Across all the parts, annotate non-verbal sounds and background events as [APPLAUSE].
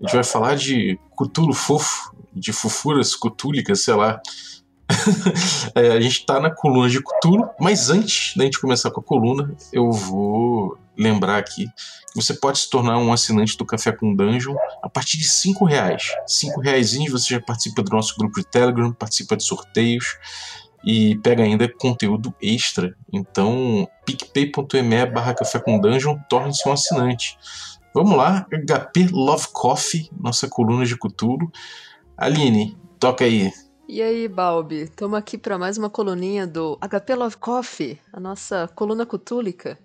A gente vai falar de cutulo fofo, de fofuras cutúlicas, sei lá. [LAUGHS] é, a gente tá na coluna de Cutulo, mas antes da gente começar com a coluna, eu vou lembrar aqui que você pode se tornar um assinante do Café com Dungeon a partir de 5 reais. 5 reais você já participa do nosso grupo de Telegram, participa de sorteios e pega ainda conteúdo extra. Então, picpay.me barra Café com Dungeon, torne-se um assinante. Vamos lá, HP Love Coffee, nossa coluna de Cutulo. Aline, toca aí. E aí, Balbi, estamos aqui para mais uma coluninha do HP Love Coffee, a nossa coluna cutúlica.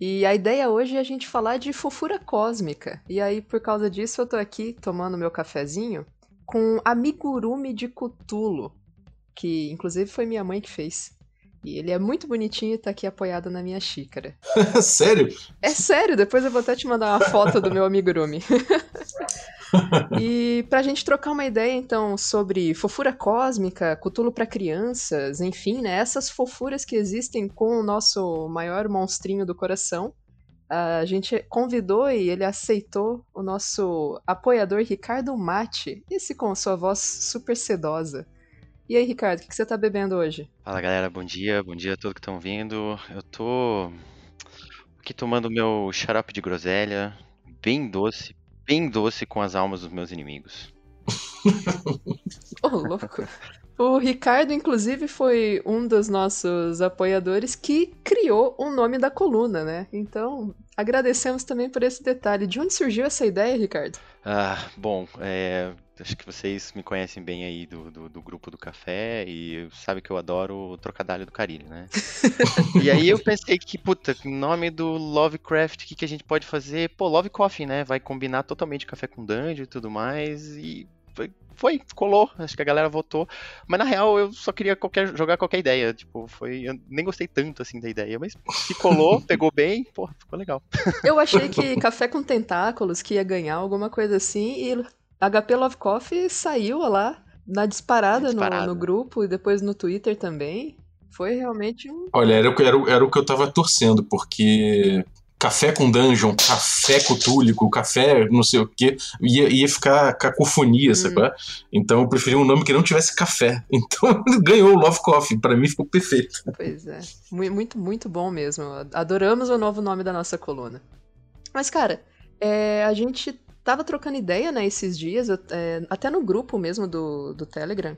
E a ideia hoje é a gente falar de fofura cósmica. E aí, por causa disso, eu tô aqui tomando meu cafezinho com amigurumi de Cutulo, que inclusive foi minha mãe que fez. E ele é muito bonitinho e tá aqui apoiado na minha xícara. [LAUGHS] sério? É sério, depois eu vou até te mandar uma foto do meu amigurumi. [LAUGHS] e pra gente trocar uma ideia, então, sobre fofura cósmica, cutulo para crianças, enfim, né? Essas fofuras que existem com o nosso maior monstrinho do coração. A gente convidou e ele aceitou o nosso apoiador Ricardo Mate, esse com sua voz super sedosa. E aí, Ricardo, o que, que você tá bebendo hoje? Fala galera, bom dia, bom dia a todos que estão vindo. Eu tô aqui tomando meu xarope de groselha, bem doce, bem doce com as almas dos meus inimigos. [LAUGHS] Ô, oh, louco. O Ricardo, inclusive, foi um dos nossos apoiadores que criou o nome da coluna, né? Então, agradecemos também por esse detalhe. De onde surgiu essa ideia, Ricardo? Ah, bom, é, acho que vocês me conhecem bem aí do, do, do, grupo do café e sabe que eu adoro o trocadilho do carilho, né? [LAUGHS] e aí eu pensei que, puta, nome do Lovecraft, o que, que a gente pode fazer? Pô, Love Coffee, né? Vai combinar totalmente café com dungeon e tudo mais e foi, foi, colou, acho que a galera votou. Mas na real eu só queria qualquer, jogar qualquer ideia. Tipo, foi. Eu nem gostei tanto assim da ideia, mas se colou, [LAUGHS] pegou bem, pô, ficou legal. Eu achei que Café com Tentáculos que ia ganhar alguma coisa assim, e HP Love Coffee saiu lá na disparada, disparada. No, no grupo e depois no Twitter também. Foi realmente um. Olha, era, era, era o que eu tava torcendo, porque café com dungeon, café cutúlico, café não sei o que, ia, ia ficar cacofonia, hum. sabe? Então eu preferi um nome que não tivesse café. [LAUGHS] Então ganhou o Love Coffee, para mim ficou perfeito. Pois é, muito, muito bom mesmo. Adoramos o novo nome da nossa coluna. Mas, cara, é, a gente tava trocando ideia, né, esses dias, é, até no grupo mesmo do, do Telegram.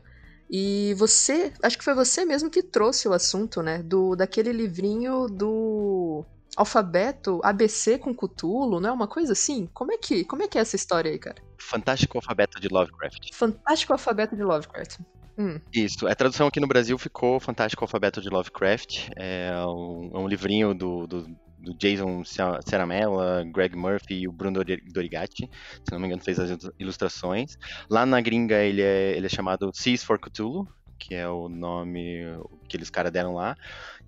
E você, acho que foi você mesmo que trouxe o assunto, né, do daquele livrinho do alfabeto ABC com Cthulhu, não é uma coisa assim? Como é que, como é que é essa história aí, cara? Fantástico Alfabeto de Lovecraft. Fantástico Alfabeto de Lovecraft. Hum. Isso, a tradução aqui no Brasil ficou Fantástico Alfabeto de Lovecraft. É um, é um livrinho do, do, do, Jason Ceramella, Greg Murphy e o Bruno Dorigatti. Se não me engano, fez as ilustrações. Lá na gringa ele é, ele é chamado Seas for Cthulhu, que é o nome que eles caras deram lá.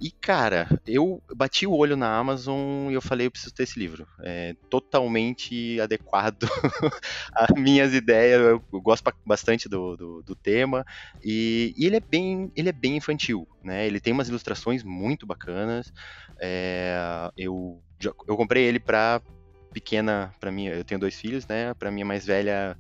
E, cara, eu bati o olho na Amazon e eu falei, eu preciso ter esse livro. É totalmente adequado [LAUGHS] às minhas ideias. Eu gosto bastante do, do, do tema. E, e, ele é bem ele é bem infantil, né? Ele tem umas ilustrações muito bacanas. É, eu, eu comprei ele para pequena, para mim, eu tenho dois filhos, né? Para minha mais velha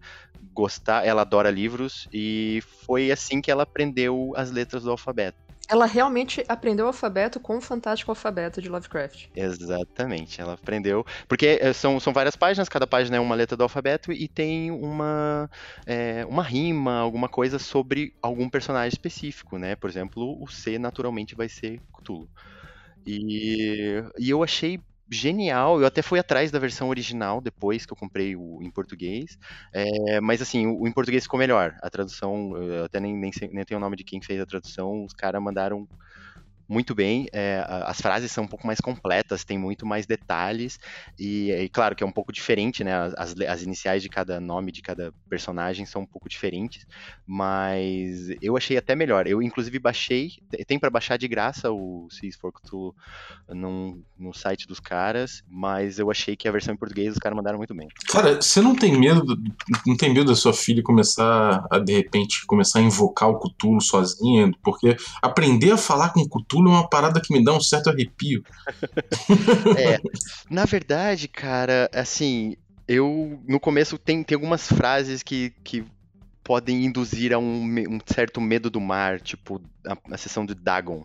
gostar, ela adora livros e foi assim que ela aprendeu as letras do alfabeto. Ela realmente aprendeu o alfabeto com o fantástico alfabeto de Lovecraft. Exatamente, ela aprendeu. Porque eh, são, são várias páginas, cada página é uma letra do alfabeto e tem uma, é, uma rima, alguma coisa sobre algum personagem específico, né? Por exemplo, o C naturalmente vai ser Cthulhu. E, e eu achei genial. Eu até fui atrás da versão original depois que eu comprei o em português. É, mas assim, o, o, em português ficou melhor. A tradução, eu até nem, nem, nem tenho o nome de quem fez a tradução. Os caras mandaram muito bem. É, as frases são um pouco mais completas, tem muito mais detalhes. E, e claro que é um pouco diferente, né? As, as, iniciais de cada nome, de cada personagem são um pouco diferentes. Mas eu achei até melhor. Eu, inclusive, baixei. Tem para baixar de graça o Seas for Cthulhu no, no site dos caras. Mas eu achei que a versão em português os caras mandaram muito bem. Cara, você não tem medo. Não tem medo da sua filha começar a, de repente, começar a invocar o Cthulhu sozinha? Porque aprender a falar com Cthulhu Cthulhu é uma parada que me dá um certo arrepio. [LAUGHS] é, na verdade, cara, assim, eu no começo tem, tem algumas frases que, que podem induzir a um, um certo medo do mar, tipo a, a sessão de Dagon,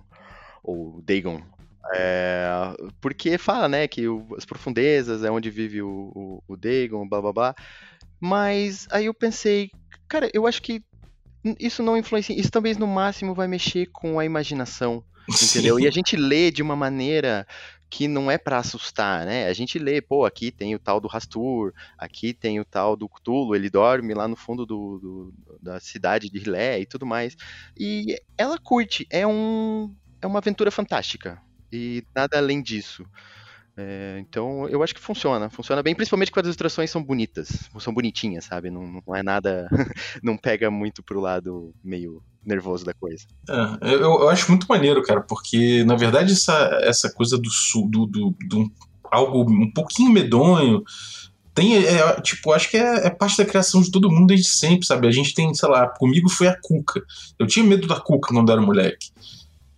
ou Dagon. É, porque fala, né, que o, as profundezas é onde vive o, o, o Dagon, blá blá blá. Mas aí eu pensei, cara, eu acho que isso não influencia. Isso talvez no máximo vai mexer com a imaginação. [LAUGHS] Entendeu? Sim. E a gente lê de uma maneira que não é para assustar, né? A gente lê, pô, aqui tem o tal do Rastur, aqui tem o tal do Cthulhu, ele dorme lá no fundo do, do, da cidade de Rilé e tudo mais. E ela curte, é, um, é uma aventura fantástica. E nada além disso. É, então, eu acho que funciona. Funciona bem, principalmente quando as ilustrações são bonitas. São bonitinhas, sabe? Não, não é nada. [LAUGHS] não pega muito pro lado meio nervoso da coisa. É, eu, eu, acho muito maneiro, cara, porque na verdade essa, essa coisa do, do, do, do algo um pouquinho medonho tem, é, tipo, acho que é, é, parte da criação de todo mundo desde sempre, sabe? A gente tem, sei lá, comigo foi a Cuca. Eu tinha medo da Cuca quando era moleque.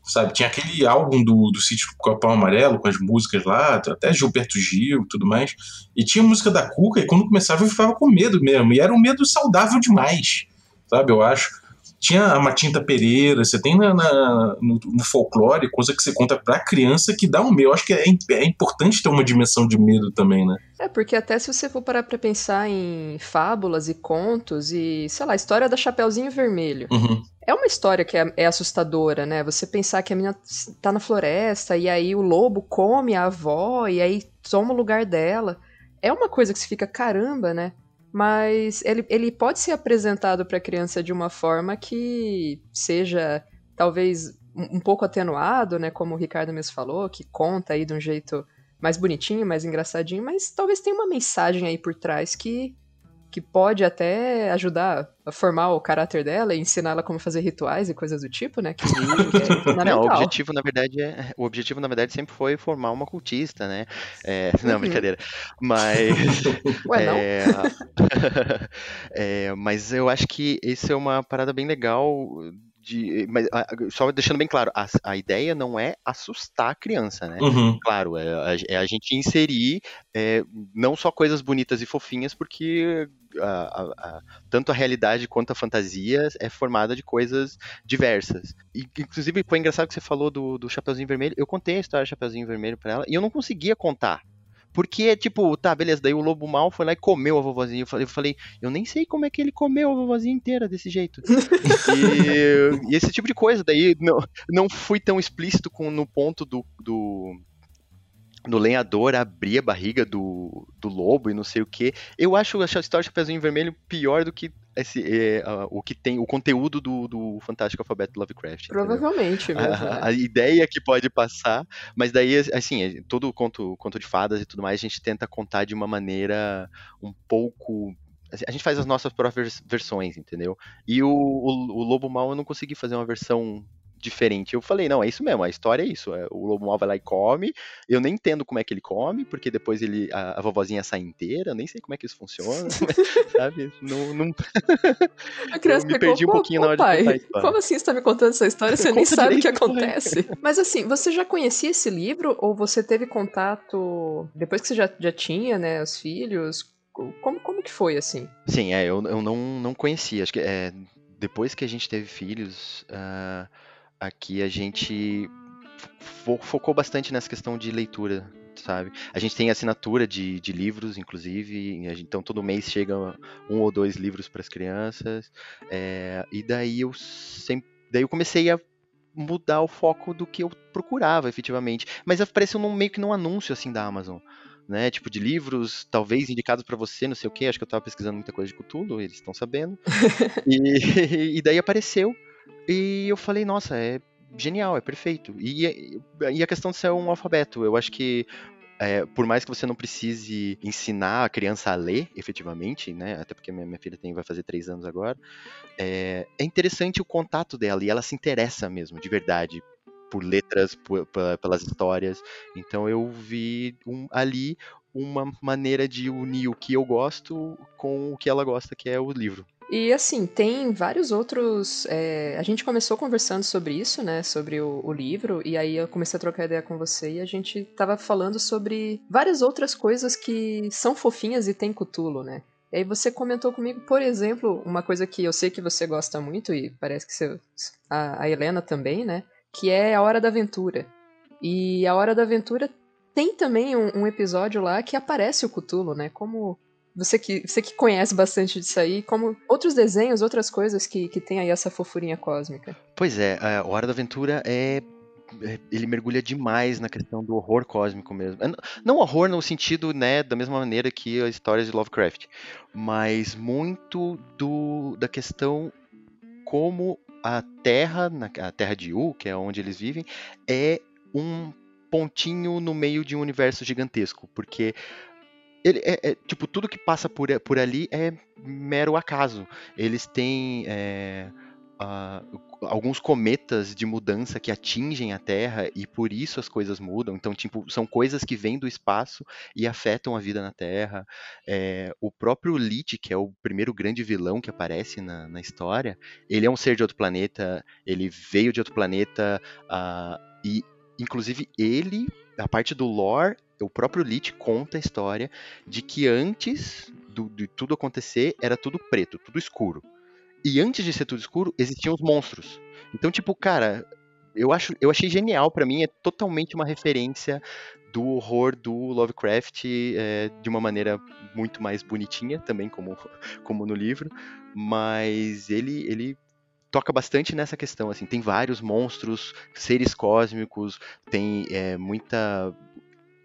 Sabe, tinha aquele álbum do, do sítio Copão Amarelo, com as músicas lá, até Gilberto Gil e tudo mais. E tinha música da Cuca, e quando começava eu ficava com medo mesmo. E era um medo saudável demais, sabe? Eu acho. Tinha a Matinta Pereira, você tem na, na no, no, folclore coisa que você conta pra criança que dá um medo. Eu acho que é, é importante ter uma dimensão de medo também, né? É, porque até se você for parar pra pensar em fábulas e contos e, sei lá, a história da Chapeuzinho Vermelho. Uhum. É uma história que é, é, assustadora, né? Você pensar que a menina tá na floresta e aí o lobo come a avó e aí toma o lugar dela. É uma coisa que se fica, caramba, né? Mas ele, ele pode ser apresentado para a criança de uma forma que seja talvez um, pouco atenuado, né, como o Ricardo mesmo falou, que conta aí de um jeito mais bonitinho, mais engraçadinho, mas talvez tenha uma mensagem aí por trás que que pode até ajudar a formar o caráter dela e ensinar ela como fazer rituais e coisas do tipo, né? Que, que é não, o objetivo, na verdade, é, o objetivo, na verdade, sempre foi formar uma cultista, né? É, não, uhum. brincadeira. Mas. [LAUGHS] Ué, não? É, [LAUGHS] é, mas eu acho que isso é uma parada bem legal de, mas só deixando bem claro, a, a, ideia não é assustar a criança, né? Uhum. Claro, é a, é a, gente inserir é, não só coisas bonitas e fofinhas, porque a, tanto a realidade quanto a fantasia é formada de coisas diversas. E, inclusive, foi engraçado que você falou do, do Chapeuzinho Vermelho. Eu contei a história do Chapeuzinho Vermelho para ela e eu não conseguia contar porque, tipo, tá, beleza, daí o lobo mal foi lá e comeu a vovozinha. Eu falei, eu nem sei como é que ele comeu a vovozinha inteira desse jeito. [LAUGHS] e, e, esse tipo de coisa, daí não, não fui tão explícito com, no ponto do, do, do lenhador abrir a barriga do, do lobo e não sei o que. Eu acho a história de Chapeuzinho Vermelho pior do que esse, é, uh, o que tem o conteúdo do, do Fantástico Alfabeto Lovecraft. Provavelmente [LAUGHS] mesmo, a, né? a, ideia que pode passar, mas daí assim, é, todo conto, conto de fadas e tudo mais, a gente tenta contar de uma maneira um pouco assim, a gente faz as nossas próprias versões, entendeu? E o, o, o Lobo Mal eu não consegui fazer uma versão diferente. Eu falei, não, é isso mesmo, a história é isso. É, o lobo mal vai lá e come. Eu nem entendo como é que ele come, porque depois ele a, a vovozinha sai inteira, eu nem sei como é que isso funciona, [LAUGHS] sabe? Não, não... [LAUGHS] A criança eu me perdi um pouquinho na hora pai, de contar a história. Como assim você tá me contando essa história? Você [LAUGHS] nem sabe o que acontece. Mas assim, você já conhecia esse livro ou você teve contato depois que você já, já tinha, né, os filhos? Como, como que foi, assim? Sim, é, eu, eu não, não conhecia. Acho que é, depois que a gente teve filhos, uh, aqui a gente fo focou bastante nessa questão de leitura, sabe? A gente tem assinatura de, de livros, inclusive, gente, então todo mês chega um ou dois livros para as crianças, é, e daí eu sempre, daí eu comecei a mudar o foco do que eu procurava, efetivamente. Mas apareceu num, meio que num anúncio assim da Amazon. Né, tipo de livros, talvez indicados para você, não sei o que, acho que eu tava pesquisando muita coisa de Cthulhu, eles estão sabendo. [LAUGHS] e, [LAUGHS] e daí apareceu e eu falei, nossa, é genial, é perfeito. E, e a questão de ser um alfabeto, eu acho que é, por mais que você não precise ensinar a criança a ler, efetivamente, né? Até porque minha, minha filha tem, vai fazer três anos agora, é, é interessante o contato dela e ela se interessa mesmo, de verdade, por letras, por, pelas histórias. Então eu vi um, ali uma maneira de unir o que eu gosto com o que ela gosta, que é o livro. E assim, tem vários outros. É, a gente começou conversando sobre isso, né? Sobre o, o, livro, e aí eu comecei a trocar ideia com você e a gente tava falando sobre várias outras coisas que são fofinhas e tem cutulo, né? E aí você comentou comigo, por exemplo, uma coisa que eu sei que você gosta muito, e parece que você, a, a Helena também, né? Que é a Hora da Aventura. E a Hora da Aventura tem também um, um episódio lá que aparece o Cutulo, né? Como você que, você que conhece bastante disso aí, como outros desenhos, outras coisas que, que tem aí essa fofurinha cósmica. Pois é, a Hora da Aventura é, é ele mergulha demais na questão do horror cósmico mesmo. É, não horror no sentido, né, da mesma maneira que as histórias de Lovecraft, mas muito do da questão como a Terra, a Terra de U, que é onde eles vivem, é um pontinho no meio de um universo gigantesco, porque ele é, é, tipo tudo que passa por, por ali é mero acaso. Eles têm é, uh, alguns cometas de mudança que atingem a Terra e por isso as coisas mudam. Então, tipo, são coisas que vêm do espaço e afetam a vida na Terra. É, o próprio Lich, que é o primeiro grande vilão que aparece na, na, história, ele é um ser de outro planeta. Ele veio de outro planeta uh, e, inclusive, ele a parte do lore o próprio Lich conta a história de que antes do, de tudo acontecer era tudo preto, tudo escuro. E antes de ser tudo escuro, existiam os monstros. Então, tipo, cara, eu, acho, eu achei genial para mim, é totalmente uma referência do horror do Lovecraft é, de uma maneira muito mais bonitinha, também como, [LAUGHS] como no livro, mas ele, ele toca bastante nessa questão, assim, tem vários monstros, seres cósmicos, tem é, muita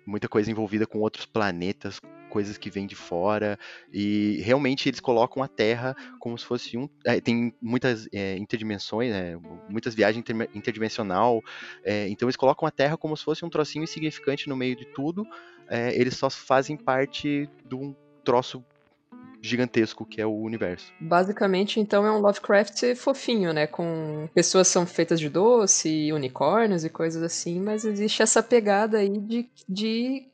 muita coisa envolvida com outros planetas, coisas que vêm de fora, e realmente eles colocam a Terra como se fosse um. É, tem muitas é, interdimensões, né, muitas viagens inter, interdimensional, é, então eles colocam a Terra como se fosse um trocinho insignificante no meio de tudo, é, eles só fazem parte de um troço gigantesco que é o universo. Basicamente, então, é um Lovecraft fofinho, né? Com pessoas são feitas de doce, unicórnios e coisas assim, mas existe essa pegada aí de, de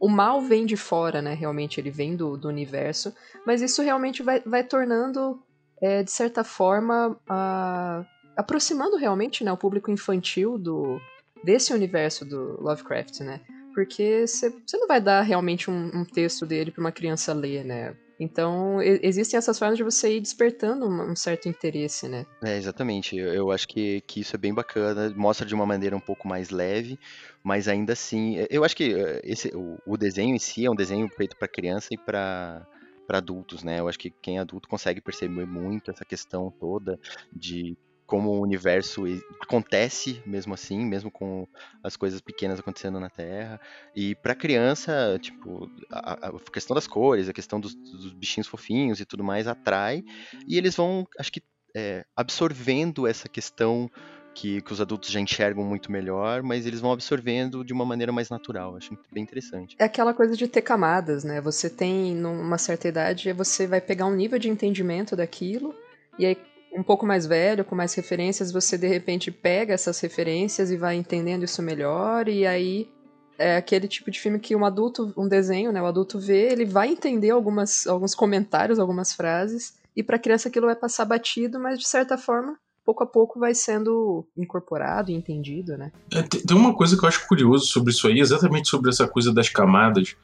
o mal vem de fora, né? Realmente, ele vem do, do universo, mas isso realmente vai, vai tornando, é, de certa forma, a, aproximando realmente né, o público infantil do desse universo do Lovecraft, né? Porque você não vai dar realmente um, um texto dele para uma criança ler, né? Então, existem essas formas de você ir despertando um certo interesse, né? É, exatamente. Eu, eu acho que, que isso é bem bacana, mostra de uma maneira um pouco mais leve, mas ainda assim, eu acho que eh, esse, o, o desenho em si é um desenho feito para criança e para para adultos, né? Eu acho que quem é adulto consegue perceber muito essa questão toda de como o universo acontece mesmo assim, mesmo com as coisas pequenas acontecendo na Terra. E para criança, tipo, a, a, questão das cores, a questão dos, dos, bichinhos fofinhos e tudo mais atrai. E eles vão, acho que, é, absorvendo essa questão que, que, os adultos já enxergam muito melhor, mas eles vão absorvendo de uma maneira mais natural. Acho bem interessante. É aquela coisa de ter camadas, né? Você tem, numa certa idade, você vai pegar um nível de entendimento daquilo. E aí, um pouco mais velho, com mais referências, você de repente pega essas referências e vai entendendo isso melhor, e aí é aquele tipo de filme que um adulto, um desenho, né, o adulto vê, ele vai entender algumas, alguns comentários, algumas frases, e para criança aquilo vai passar batido, mas de certa forma pouco a pouco vai sendo incorporado e entendido, né? É, tem uma coisa que eu acho curioso sobre isso aí, exatamente sobre essa coisa das camadas,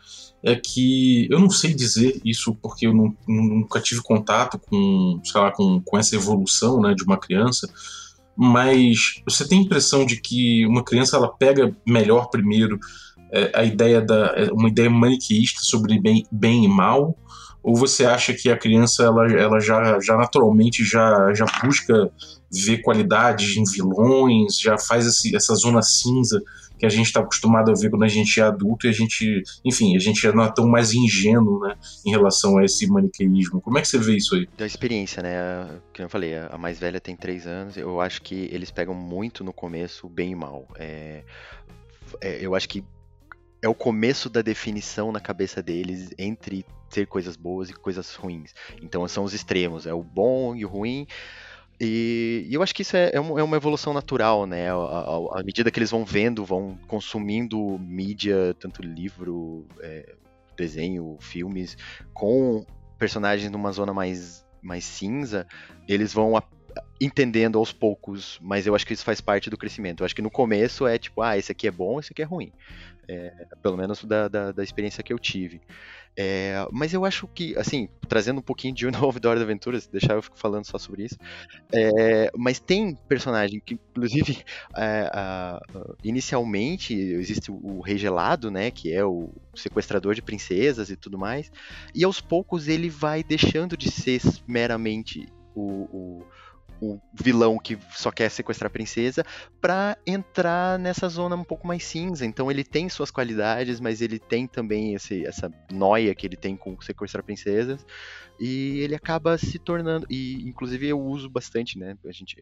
é que eu não sei dizer isso porque eu não, nunca tive contato com, sei lá, com, com essa evolução, né, de uma criança, mas você tem a impressão de que uma criança ela pega melhor primeiro é, a ideia da é, uma ideia maniqueísta sobre bem, bem e mal ou você acha que a criança ela, ela já, já naturalmente já, já busca ver qualidades em vilões, já faz esse, essa zona cinza que a gente está acostumado a ver quando a gente é adulto e a gente, enfim, a gente já não é tão mais ingênuo, né, em relação a esse maniqueísmo. Como é que você vê isso aí? Da experiência, né? Que eu falei, a mais velha tem três anos. Eu acho que eles pegam muito no começo bem e mal. É, é, eu acho que é o começo da definição na cabeça deles entre ter coisas boas e coisas ruins. Então são os extremos, é o bom e o ruim. E, e eu acho que isso é, é, uma, é uma evolução natural, né? À, medida que eles vão vendo, vão consumindo mídia, tanto livro, é, desenho, filmes, com personagens numa zona mais, mais cinza, eles vão entendendo aos poucos, mas eu acho que isso faz parte do crescimento. Eu acho que no começo é tipo, ah, esse aqui é bom, esse aqui é ruim. É, pelo menos da, da, da, experiência que eu tive. É, mas eu acho que, assim, trazendo um pouquinho de [LAUGHS] novo da Hora da Aventura, se deixar eu fico falando só sobre isso. É, mas tem personagem que, inclusive, [LAUGHS] é, inicialmente existe o Rei Gelado, né, que é o sequestrador de princesas e tudo mais, e aos poucos ele vai deixando de ser meramente o, o o vilão que só quer sequestrar a princesa, para entrar nessa zona um pouco mais cinza. Então ele tem suas qualidades, mas ele tem também esse, essa noia que ele tem com sequestrar princesas. E ele acaba se tornando. E inclusive eu uso bastante, né? A gente,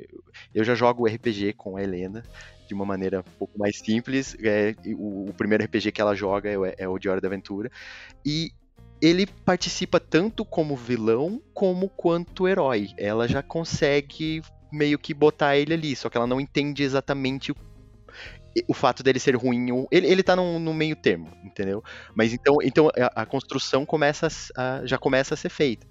eu já jogo RPG com a Helena de uma maneira um pouco mais simples. É, o, o, primeiro RPG que ela joga é, é o Hora da Aventura. E ele participa tanto como vilão como quanto herói. Ela já consegue meio que botar ele ali, só que ela não entende exatamente o, o fato dele ser ruim. Ele, ele tá no, no meio termo, entendeu? Mas então, então a, a construção começa a, já começa a ser feita.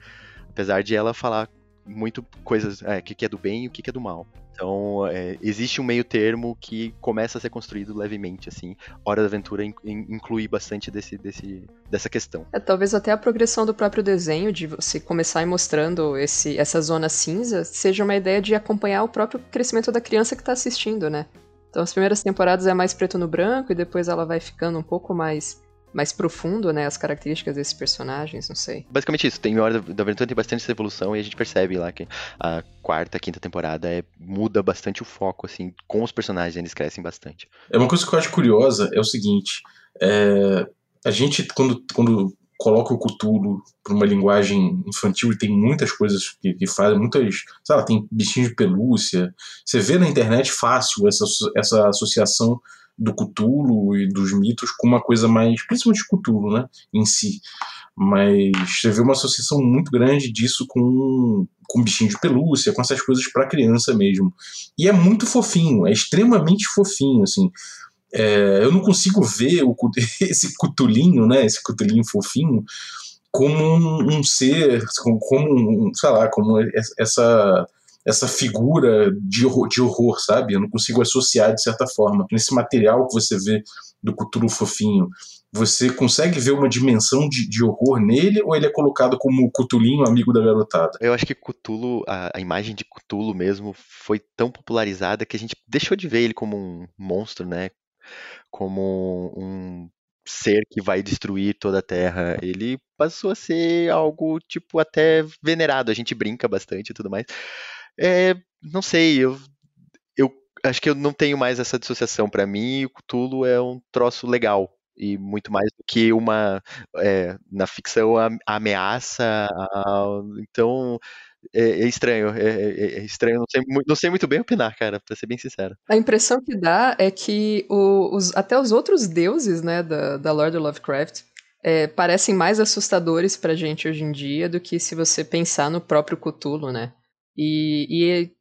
Apesar de ela falar muito coisas, é, o que, é do bem e o que, é do mal. Então, é, existe um meio termo que começa a ser construído levemente, assim. Hora da Aventura in, inclui bastante desse, desse, dessa questão. É, talvez até a progressão do próprio desenho, de você começar mostrando esse, essa zona cinza, seja uma ideia de acompanhar o próprio crescimento da criança que está assistindo, né? Então, as primeiras temporadas é mais preto no branco e depois ela vai ficando um pouco mais mais profundo, né, as características desses personagens, não sei. Basicamente isso, tem Hora da Aventura tem bastante essa evolução e a gente percebe lá que a quarta, quinta temporada é, muda bastante o foco, assim, com os personagens, eles crescem bastante. É uma coisa que eu acho curiosa, é o seguinte, é, a gente, quando, quando coloca o Cthulhu para uma linguagem infantil e tem muitas coisas que, que fazem, muitas, sei lá, tem bichinhos de pelúcia, você vê na internet fácil essa, essa associação do Cthulhu e dos mitos com uma coisa mais, principalmente Cthulhu, né, em si. Mas você vê uma associação muito grande disso com, com bichinho de pelúcia, com essas coisas para criança mesmo. E é muito fofinho, é extremamente fofinho, assim. É, eu não consigo ver o, [LAUGHS] esse cutulinho, né, esse cutulinho fofinho, como um, um ser, como, como, sei lá, como essa essa figura de horror, de horror, sabe? Eu não consigo associar de certa forma. Nesse material que você vê do Cthulhu fofinho, você consegue ver uma dimensão de, de, horror nele ou ele é colocado como Cutulinho, amigo da garotada? Eu acho que Cthulhu, a, a, imagem de Cthulhu mesmo foi tão popularizada que a gente deixou de ver ele como um monstro, né? Como um ser que vai destruir toda a Terra. Ele passou a ser algo, tipo, até venerado. A gente brinca bastante e tudo mais. É, não sei, eu, eu acho que eu não tenho mais essa dissociação. Para mim, o Cthulhu é um troço legal. E muito mais do que uma. É, na ficção, a, a ameaça. A, então. É, é, estranho, é, é, é, estranho, não sei, não sei muito bem opinar, cara, pra ser bem sincero. A impressão que dá é que o, os, até os outros deuses, né, da, da Lord Lovecraft, é, parecem mais assustadores pra gente hoje em dia do que se você pensar no próprio Cthulhu, né? E, e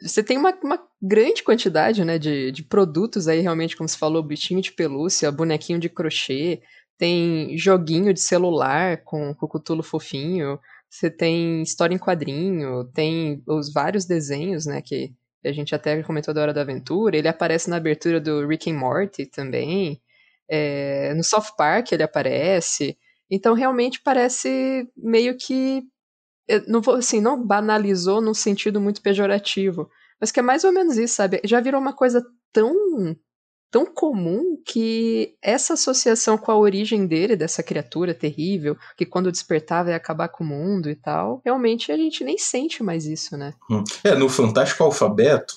você tem uma, uma, grande quantidade né, de, de produtos aí, realmente, como você falou, bichinho de pelúcia, bonequinho de crochê, tem joguinho de celular com, com o Cutulo fofinho, você tem história em quadrinho, tem os vários desenhos, né, que a gente até comentou da Hora da Aventura, ele aparece na abertura do Rick and Morty também, é, no South Park ele aparece, então realmente parece meio que não vou assim, não banalizou num sentido muito pejorativo, mas que é mais ou menos isso, sabe? Já virou uma coisa tão tão comum que essa associação com a origem dele, dessa criatura terrível, que quando despertava ia acabar com o mundo e tal, realmente a gente nem sente mais isso, né? Hum. É, no Fantástico Alfabeto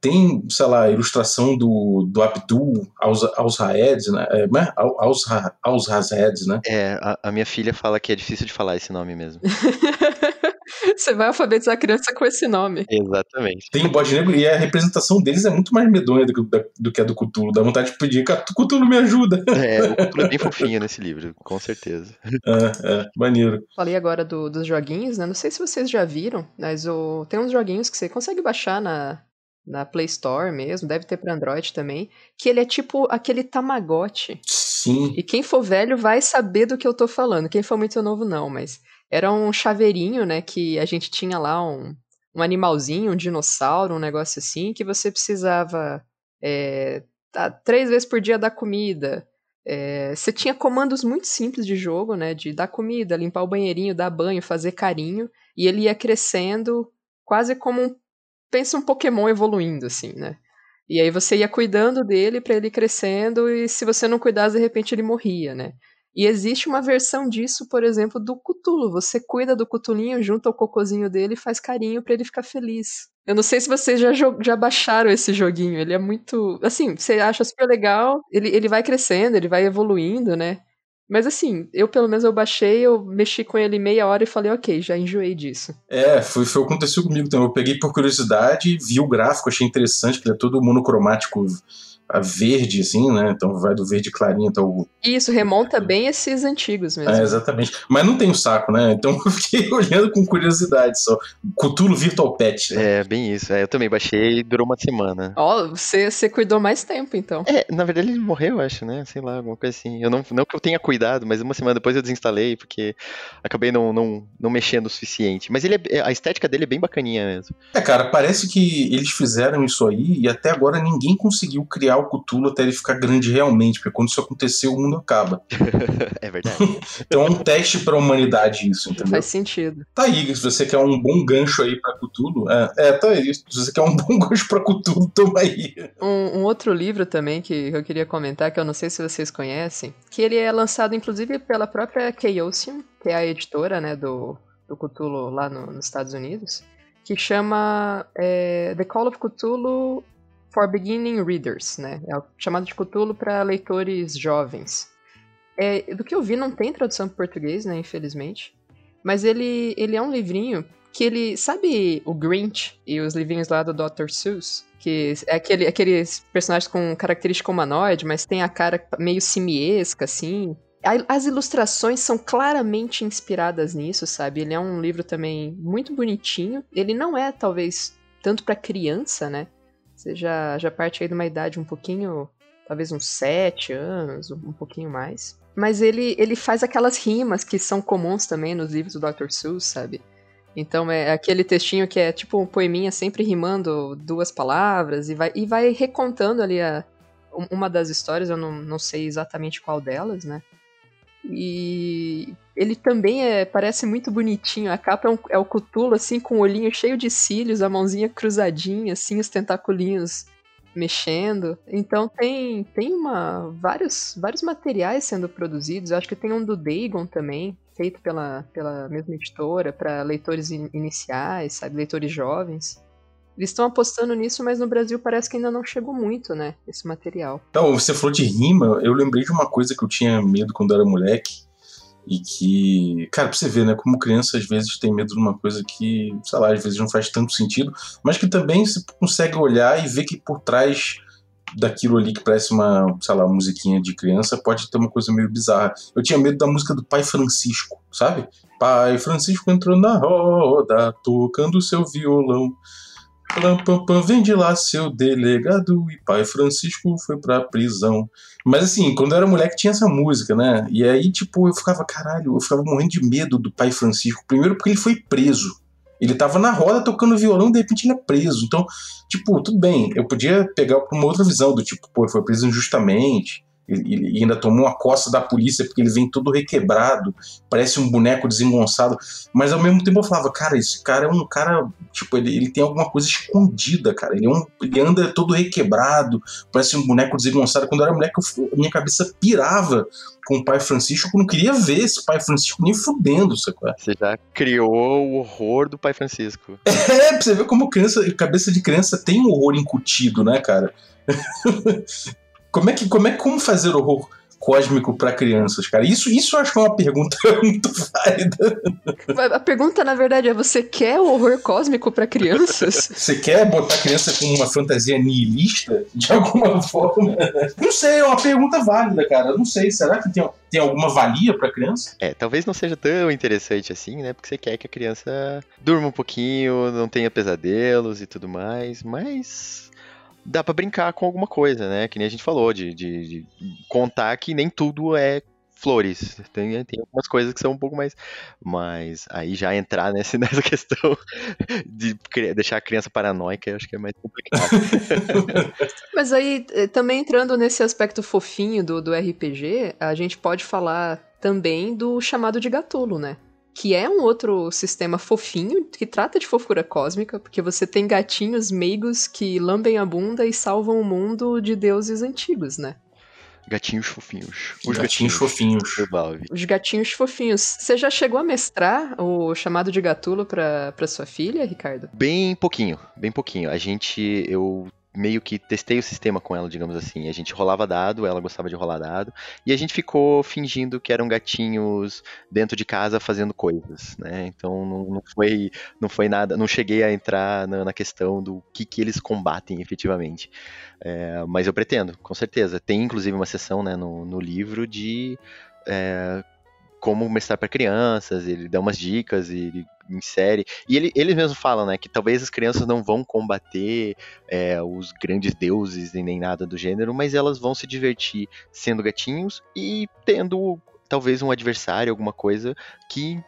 tem, sei lá, a ilustração do, do Abdul aos, aos Haeds, né? É, aos, aos Hazeds, né? É, a, a minha filha fala que é difícil de falar esse nome mesmo. [LAUGHS] Você vai alfabetizar a criança com esse nome. Exatamente. Tem o bode negro e a representação deles é muito mais medonha do que, do que a do Cthulhu. Dá vontade de pedir, Cthulhu me ajuda. [LAUGHS] É, o Cthulhu é bem fofinho nesse livro, com certeza. É, é, maneiro. Falei agora do, dos joguinhos, né? Não sei se vocês já viram, mas o, tem uns joguinhos que você consegue baixar na, na Play Store mesmo, deve ter para Android também, que ele é tipo aquele Tamagotchi. Sim. E quem for velho vai saber do que eu tô falando. Quem for muito novo não, mas era um chaveirinho, né, que a gente tinha lá um, um animalzinho, um dinossauro, um negócio assim, que você precisava é, tá, três vezes por dia dar comida. É, você tinha comandos muito simples de jogo, né, de dar comida, limpar o banheirinho, dar banho, fazer carinho, e ele ia crescendo quase como um, pensa um Pokémon evoluindo, assim, né. E aí você ia cuidando dele para ele crescendo, e se você não cuidasse, de repente ele morria, né. E existe uma versão disso, por exemplo, do Cutulo. Você cuida do Cutulinho, junta o cocozinho dele e faz carinho para ele ficar feliz. Eu não sei se vocês já, já baixaram esse joguinho. Ele é muito. Assim, você acha super legal. Ele, ele vai crescendo, ele vai evoluindo, né? Mas assim, eu pelo menos eu baixei, eu mexi com ele meia hora e falei, ok, já enjoei disso. É, foi, o que aconteceu comigo também. Eu peguei por curiosidade, vi o gráfico, achei interessante, porque ele é todo monocromático a verde, assim, né? Então vai do verde clarinho até o. Isso, remonta bem esses antigos mesmo. É, exatamente. Mas não tem o saco, né? Então [LAUGHS] eu fiquei olhando com curiosidade só. Cutulo Virtual Pet. Né? É, bem isso. É, eu também baixei e durou uma semana. Ó, oh, você, você cuidou mais tempo, então. É, na verdade ele morreu, acho, né? Sei lá, alguma coisa assim. Eu não, não que eu tenha cuidado, mas uma semana depois eu desinstalei, porque acabei não, não, não mexendo o suficiente. Mas ele é, a estética dele é bem bacaninha mesmo. É, cara, parece que eles fizeram isso aí e até agora ninguém conseguiu criar o Cthulhu até ele ficar grande realmente, porque quando isso acontecer, o mundo acaba. [LAUGHS] é verdade. [LAUGHS] então é um teste para a humanidade isso, entendeu? Faz sentido. Tá aí, se você quer um bom gancho aí para Cthulhu, é, é, tá aí. Se você quer um [LAUGHS] bom gancho para Cthulhu, toma aí. Um, um, outro livro também que eu queria comentar, que eu não sei se vocês conhecem, que ele é lançado inclusive pela própria Chaosium, que é a editora, né, do, do Cthulhu lá no, nos Estados Unidos, que chama é, The Call of Cthulhu for Beginning Readers, né? É chamado de Cthulhu para leitores jovens. É, do que eu vi, não tem tradução para português, né? Infelizmente. Mas ele, ele é um livrinho que ele. Sabe o Grinch e os livrinhos lá do Dr. Seuss? Que é aquele, aqueles personagens com característica humanoide, mas tem a cara meio simiesca, assim. As ilustrações são claramente inspiradas nisso, sabe? Ele é um livro também muito bonitinho. Ele não é, talvez, tanto para criança, né? Você já, já parte aí de uma idade um pouquinho, talvez uns 7 anos, um pouquinho mais. Mas ele, ele faz aquelas rimas que são comuns também nos livros do Dr. Seuss, sabe? Então é aquele textinho que é tipo um poeminha sempre rimando duas palavras e vai, e vai recontando ali a, uma das histórias, eu não, não sei exatamente qual delas, né? E ele também é, parece muito bonitinho. A capa é, um, é o Cutulo, assim, com o olhinho cheio de cílios, a mãozinha cruzadinha, assim, os tentaculinhos mexendo. Então tem, tem uma, vários, vários materiais sendo produzidos. Eu acho que tem um do Dagon também, feito pela, pela mesma editora, para leitores in, iniciais, sabe, leitores jovens. Eles estão apostando nisso, mas no Brasil parece que ainda não chegou muito, né? Esse material. Então, você falou de rima, eu lembrei de uma coisa que eu tinha medo quando era moleque. E que, cara, pra você ver, né? Como criança às vezes tem medo de uma coisa que, sei lá, às vezes não faz tanto sentido, mas que também você consegue olhar e ver que por trás daquilo ali que parece uma, sei lá, musiquinha de criança, pode ter uma coisa meio bizarra. Eu tinha medo da música do Pai Francisco, sabe? Pai Francisco entrou na roda, tocando seu violão. Pam, vem de lá seu delegado e pai Francisco foi pra prisão. Mas assim, quando eu era moleque tinha essa música, né? E aí, tipo, eu ficava, caralho, eu ficava morrendo de medo do pai Francisco. Primeiro porque ele foi preso. Ele tava na roda tocando violão, de repente ele é preso. Então, tipo, tudo bem, eu podia pegar uma outra visão do tipo, pô, foi preso injustamente e, e ainda tomou a costa da polícia porque ele vem todo requebrado, parece um boneco desengonçado. Mas ao mesmo tempo eu falava, cara, esse cara é um cara, tipo, ele, ele tem alguma coisa escondida, cara. Ele, é um, ele anda todo requebrado, parece um boneco desengonçado. Quando eu era moleque, eu, minha cabeça pirava com o pai Francisco, eu não queria ver esse pai Francisco nem fudendo, sacou? Você já criou o horror do pai Francisco. [LAUGHS] É, pra você ver como criança, cabeça de criança tem um horror incutido, né, cara? [LAUGHS] como é que como é como fazer horror cósmico para crianças, cara? Isso isso eu acho que é uma pergunta [LAUGHS] muito válida. A pergunta na verdade é você quer o horror cósmico para crianças? [LAUGHS] Você quer botar a criança com uma fantasia nihilista de alguma [LAUGHS] forma? Não sei, é uma pergunta válida, cara. Não sei, será que tem tem alguma valia para criança? É, talvez não seja tão interessante assim, né? Porque você quer que a criança durma um pouquinho, não tenha pesadelos e tudo mais, mas dá para brincar com alguma coisa, né? Que nem a gente falou, de, de, de contar que nem tudo é flores. Tem, tem algumas coisas que são um pouco mais. Mas aí já entrar nesse, [LAUGHS] nessa questão de deixar a criança paranoica, eu acho que é mais complicado. [LAUGHS] mas aí, eh, também entrando nesse aspecto fofinho do, do RPG, a gente pode falar também do chamado de gatulo, né? Que é um outro sistema fofinho, que trata de fofura cósmica, porque você tem gatinhos meigos que lambem a bunda e salvam o mundo de deuses antigos, né? Gatinhos fofinhos. Os gatinhos, gatinhos fofinhos. Os gatinhos fofinhos. Você já chegou a mestrar o chamado de gatulo pra, pra sua filha, Ricardo? Bem pouquinho, bem pouquinho. A gente, eu meio que testei o sistema com ela, digamos assim. A gente rolava dado, ela gostava de rolar dado, e a gente ficou fingindo que eram gatinhos dentro de casa fazendo coisas, né? Então não, não foi, não foi nada, não cheguei a entrar na, na questão do que, que eles combatem efetivamente. É, mas eu pretendo, com certeza. Tem inclusive uma sessão né, no, no livro de é, como mestrar para crianças, ele dá umas dicas, ele insere. E ele, eles mesmos falam, né, que talvez as crianças não vão combater é, os grandes deuses nem nada do gênero, mas elas vão se divertir sendo gatinhos e tendo talvez um adversário, alguma coisa que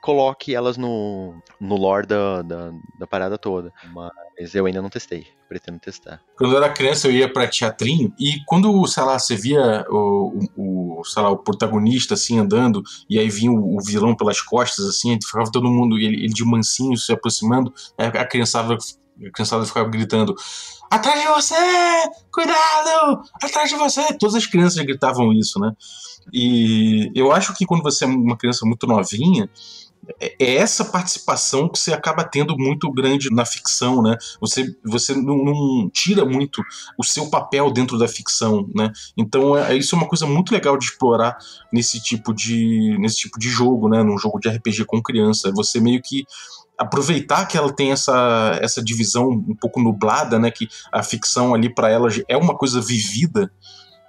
coloque elas no, no lore da, da, da parada toda. Mas eu ainda não testei pretendo testar. Quando eu era criança, eu ia para teatrinho e quando, sei lá, você via o, o, sei lá, o protagonista assim andando e aí vinha o, o vilão pelas costas, assim, ficava todo mundo, ele, ele de mansinho se aproximando, a criançada, a criançada ficava gritando: Atrás de você! Cuidado! Atrás de você! Todas as crianças gritavam isso, né? E eu acho que quando você é uma criança muito novinha, é, é essa participação que você acaba tendo muito grande na ficção, né? Você, você não, não tira muito o seu papel dentro da ficção, né? Então é, isso é uma coisa muito legal de explorar nesse tipo de, nesse tipo de jogo, né? Num jogo de RPG com criança. Você meio que aproveitar que ela tem essa, essa divisão um pouco nublada, né? Que a ficção ali para ela é uma coisa vivida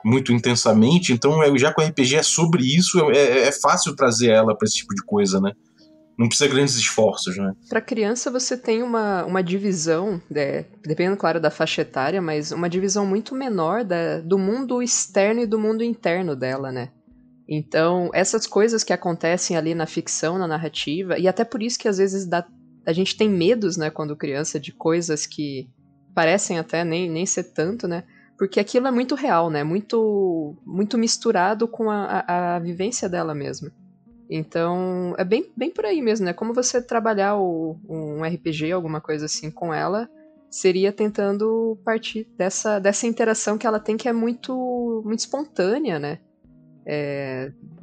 muito intensamente. Então, já que o RPG é sobre isso, é, é fácil trazer ela para esse tipo de coisa, né? Não precisa de grandes esforços, né? Para criança você tem uma, uma divisão, é, dependendo, claro, da faixa etária, mas uma divisão muito menor da, do mundo externo e do mundo interno dela, né? Então, essas coisas que acontecem ali na ficção, na narrativa, e até por isso que às vezes dá, a gente tem medos, né, quando criança, de coisas que parecem até nem, nem ser tanto, né? Porque aquilo é muito real, né? Muito, muito misturado com a, a, a vivência dela mesma. Então, é bem, bem por aí mesmo, né? Como você trabalhar o, um RPG, alguma coisa assim com ela, seria tentando partir dessa, dessa interação que ela tem que é muito, muito espontânea, né?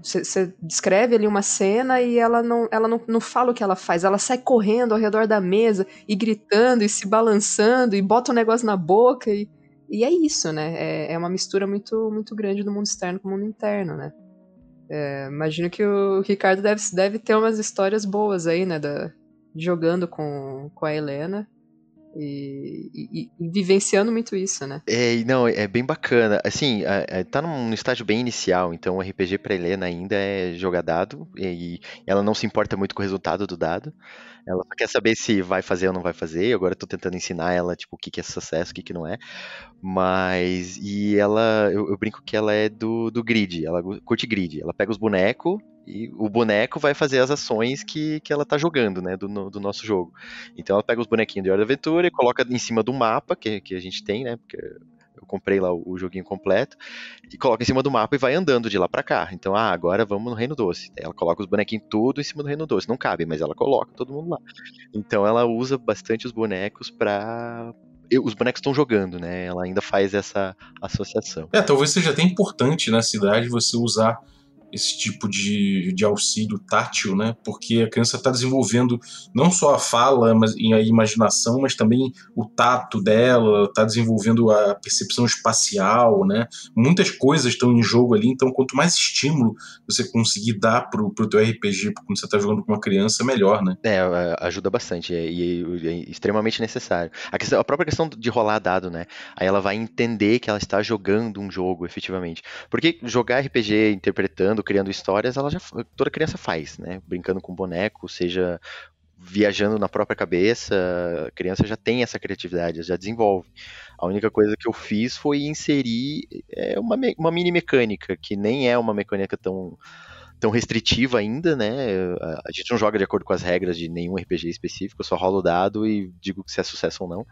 Você é, descreve ali uma cena e ela, não, ela não, não fala o que ela faz, ela sai correndo ao redor da mesa e gritando e se balançando e bota o um negócio na boca e, e é isso, né? É, é uma mistura muito, muito grande do mundo externo com o mundo interno, né? É, imagino que o Ricardo deve, deve ter umas histórias boas aí, né? Da, jogando com, com a Helena. E, e, e, vivenciando muito isso, né? É, não, é bem bacana. Assim, é, é, tá num estágio bem inicial, então o RPG pra Helena ainda é jogar dado, e ela não se importa muito com o resultado do dado. Ela só quer saber se vai fazer ou não vai fazer. Agora eu tô tentando ensinar ela, tipo, o que, que é sucesso, o que, que não é. Mas. E ela. Eu, eu brinco que ela é do, do grid. Ela curte grid. Ela pega os bonecos e o boneco vai fazer as ações que, que ela tá jogando, né, do, do nosso jogo. Então ela pega os bonequinhos de Hora da Aventura e coloca em cima do mapa que, que a gente tem, né, porque eu comprei lá o, joguinho completo, e coloca em cima do mapa e vai andando de lá para cá. Então, ah, agora vamos no Reino Doce. Ela coloca os bonequinhos tudo em cima do Reino Doce. Não cabe, mas ela coloca todo mundo lá. Então ela usa bastante os bonecos para os bonecos estão jogando, né? Ela ainda faz essa associação. É, talvez seja até importante na cidade você usar esse tipo de, de auxílio tátil, né? Porque a criança está desenvolvendo não só a fala mas, e a imaginação, mas também o tato dela, está desenvolvendo a percepção espacial, né? Muitas coisas estão em jogo ali, então quanto mais estímulo você conseguir dar pro, pro teu RPG quando você está jogando com uma criança, melhor, né? É, ajuda bastante é, e é, é, extremamente necessário. A, questão, a própria questão de rolar dado, né? Aí ela vai entender que ela está jogando um jogo, efetivamente. Porque jogar RPG interpretando criando histórias, ela já toda criança faz, né? Brincando com boneco, seja viajando na própria cabeça, a criança já tem essa criatividade, já desenvolve. A única coisa que eu fiz foi inserir é, uma, uma mini mecânica, que nem é uma mecânica tão tão restritiva ainda, né? A gente não joga de acordo com as regras de nenhum RPG específico, eu só rolo o dado e digo se é sucesso ou não.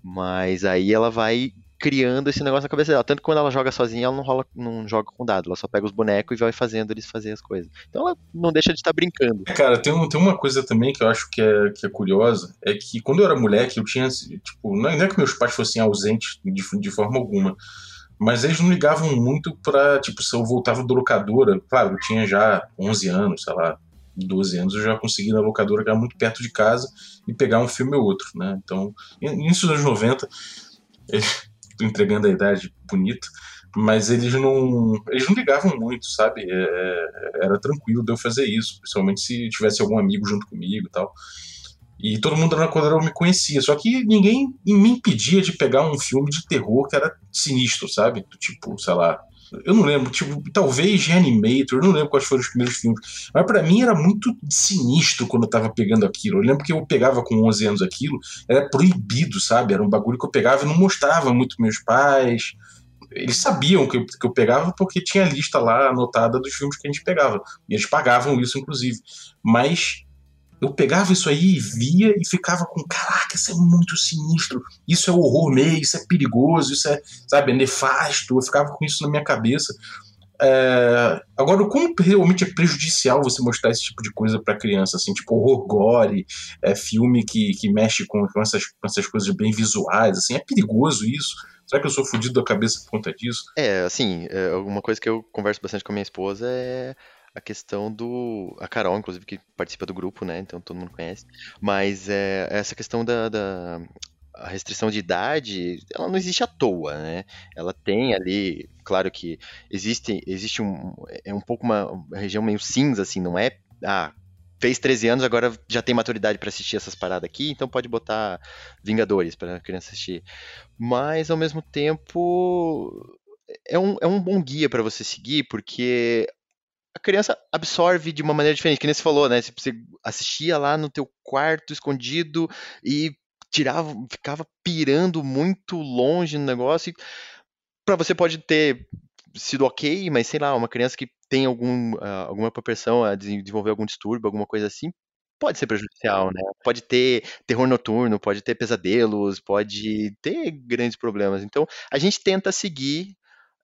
Mas aí ela vai criando esse negócio na cabeça dela. Tanto que quando ela joga sozinha, ela não, rola, não joga com dado. Ela só pega os bonecos e vai fazendo eles fazer as coisas. Então ela não deixa de estar brincando. É, cara, tem, um, tem uma coisa também que eu acho que é, que é curiosa. É que quando eu era moleque, eu tinha, tipo, não é que meus pais fossem ausentes de, de forma alguma. Mas eles não ligavam muito pra, tipo, se eu voltava do locadora. Claro, eu tinha já 11 anos, sei lá, 12 anos, eu já consegui na locadora, que era muito perto de casa, e pegar um filme ou outro, né? Então, início dos anos 90, entregando a idade bonita, mas eles não, eles não ligavam muito, sabe? É, é, era tranquilo de eu fazer isso, principalmente se tivesse algum amigo junto comigo e tal. E todo mundo na quadra me conhecia, só que ninguém me impedia de pegar um filme de terror que era sinistro, sabe? Tipo, sei lá, eu não lembro, tipo, talvez Reanimator, eu não lembro quais foram os primeiros filmes. Mas para mim era muito sinistro quando eu tava pegando aquilo. Eu lembro que eu pegava com 11 anos aquilo, era proibido, sabe? Era um bagulho que eu pegava e não mostrava muito meus pais. Eles sabiam que eu, que eu pegava porque tinha a lista lá anotada dos filmes que a gente pegava. E eles pagavam isso, inclusive. Mas eu pegava isso aí e via e ficava com, caraca, isso é muito sinistro, isso é horror mesmo, isso é perigoso, isso é, sabe, é nefasto, eu ficava com isso na minha cabeça. É... Agora, como realmente é prejudicial você mostrar esse tipo de coisa para criança, assim, tipo horror gore, é, filme que, que mexe com, com, essas, com essas coisas bem visuais, assim, é perigoso isso? Será que eu sou fodido da cabeça por conta disso? É, assim, é, uma coisa que eu converso bastante com a minha esposa é a questão do. A Carol, inclusive, que participa do grupo, né? Então todo mundo conhece. Mas é, essa questão da, da a restrição de idade, ela não existe à toa, né? Ela tem ali, claro que existe, existe um, é um pouco uma, uma região meio cinza, assim, não é, ah, fez 13 anos, agora já tem maturidade para assistir essas paradas aqui, então pode botar Vingadores para criança assistir. Mas, ao mesmo tempo, é um, é um bom guia para você seguir, porque a criança absorve de uma maneira diferente, que nem você falou, né? Você assistia lá no teu quarto escondido e tirava, ficava pirando muito longe no negócio. Para você pode ter sido ok, mas sei lá, uma criança que tem algum, uh, alguma propensão a desenvolver algum distúrbio, alguma coisa assim, pode ser prejudicial, né? Pode ter terror noturno, pode ter pesadelos, pode ter grandes problemas. Então, a gente tenta seguir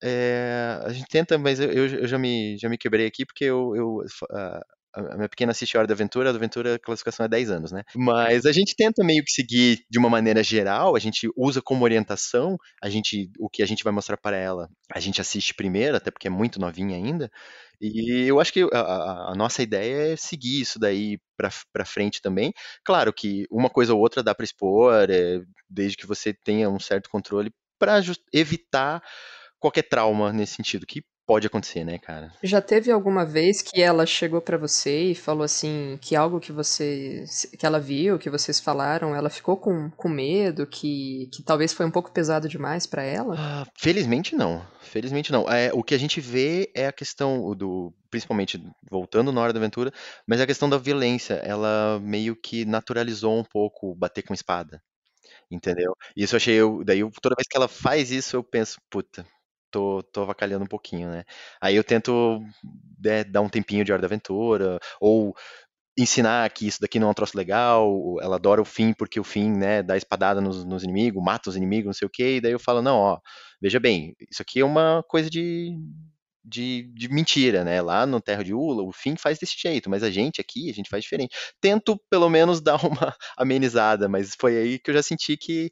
é, a gente tenta, mas eu, eu, já, me, já me quebrei aqui porque eu, eu a, a minha pequena assiste Hora da Aventura, a Aventura a classificação é 10 anos, né? Mas a gente tenta meio que seguir de uma maneira geral, a gente usa como orientação, a gente, o que a gente vai mostrar para ela, a gente assiste primeiro, até porque é muito novinha ainda, e eu acho que a, a nossa ideia é seguir isso daí para frente também. Claro que uma coisa ou outra dá para expor, é, desde que você tenha um certo controle para evitar qualquer trauma nesse sentido, que pode acontecer, né, cara? Já teve alguma vez que ela chegou para você e falou assim, que algo que você que ela viu, que vocês falaram, ela ficou com, com medo, que, que talvez foi um pouco pesado demais para ela? Ah, felizmente não. Felizmente não. É, o que a gente vê é a questão do principalmente voltando na hora da aventura, mas é a questão da violência, ela meio que naturalizou um pouco bater com espada. Entendeu? Isso eu achei, eu, daí toda vez que ela faz isso, eu penso, puta, tô, tô avacalhando um pouquinho, né? Aí eu tento né, dar um tempinho de Hora da Aventura, ou ensinar que isso daqui não é um troço legal, ela adora o fim porque o fim, né, dá espadada nos, nos inimigos, mata os inimigos, não sei o que, e daí eu falo, não, ó, veja bem, isso aqui é uma coisa de, de, de, mentira, né? Lá no Terra de Ula, o fim faz desse jeito, mas a gente aqui, a gente faz diferente. Tento, pelo menos, [LAUGHS] dar uma amenizada, mas foi aí que eu já senti que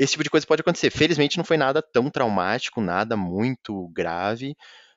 esse tipo de coisa pode acontecer. Felizmente não foi nada tão traumático, nada muito grave,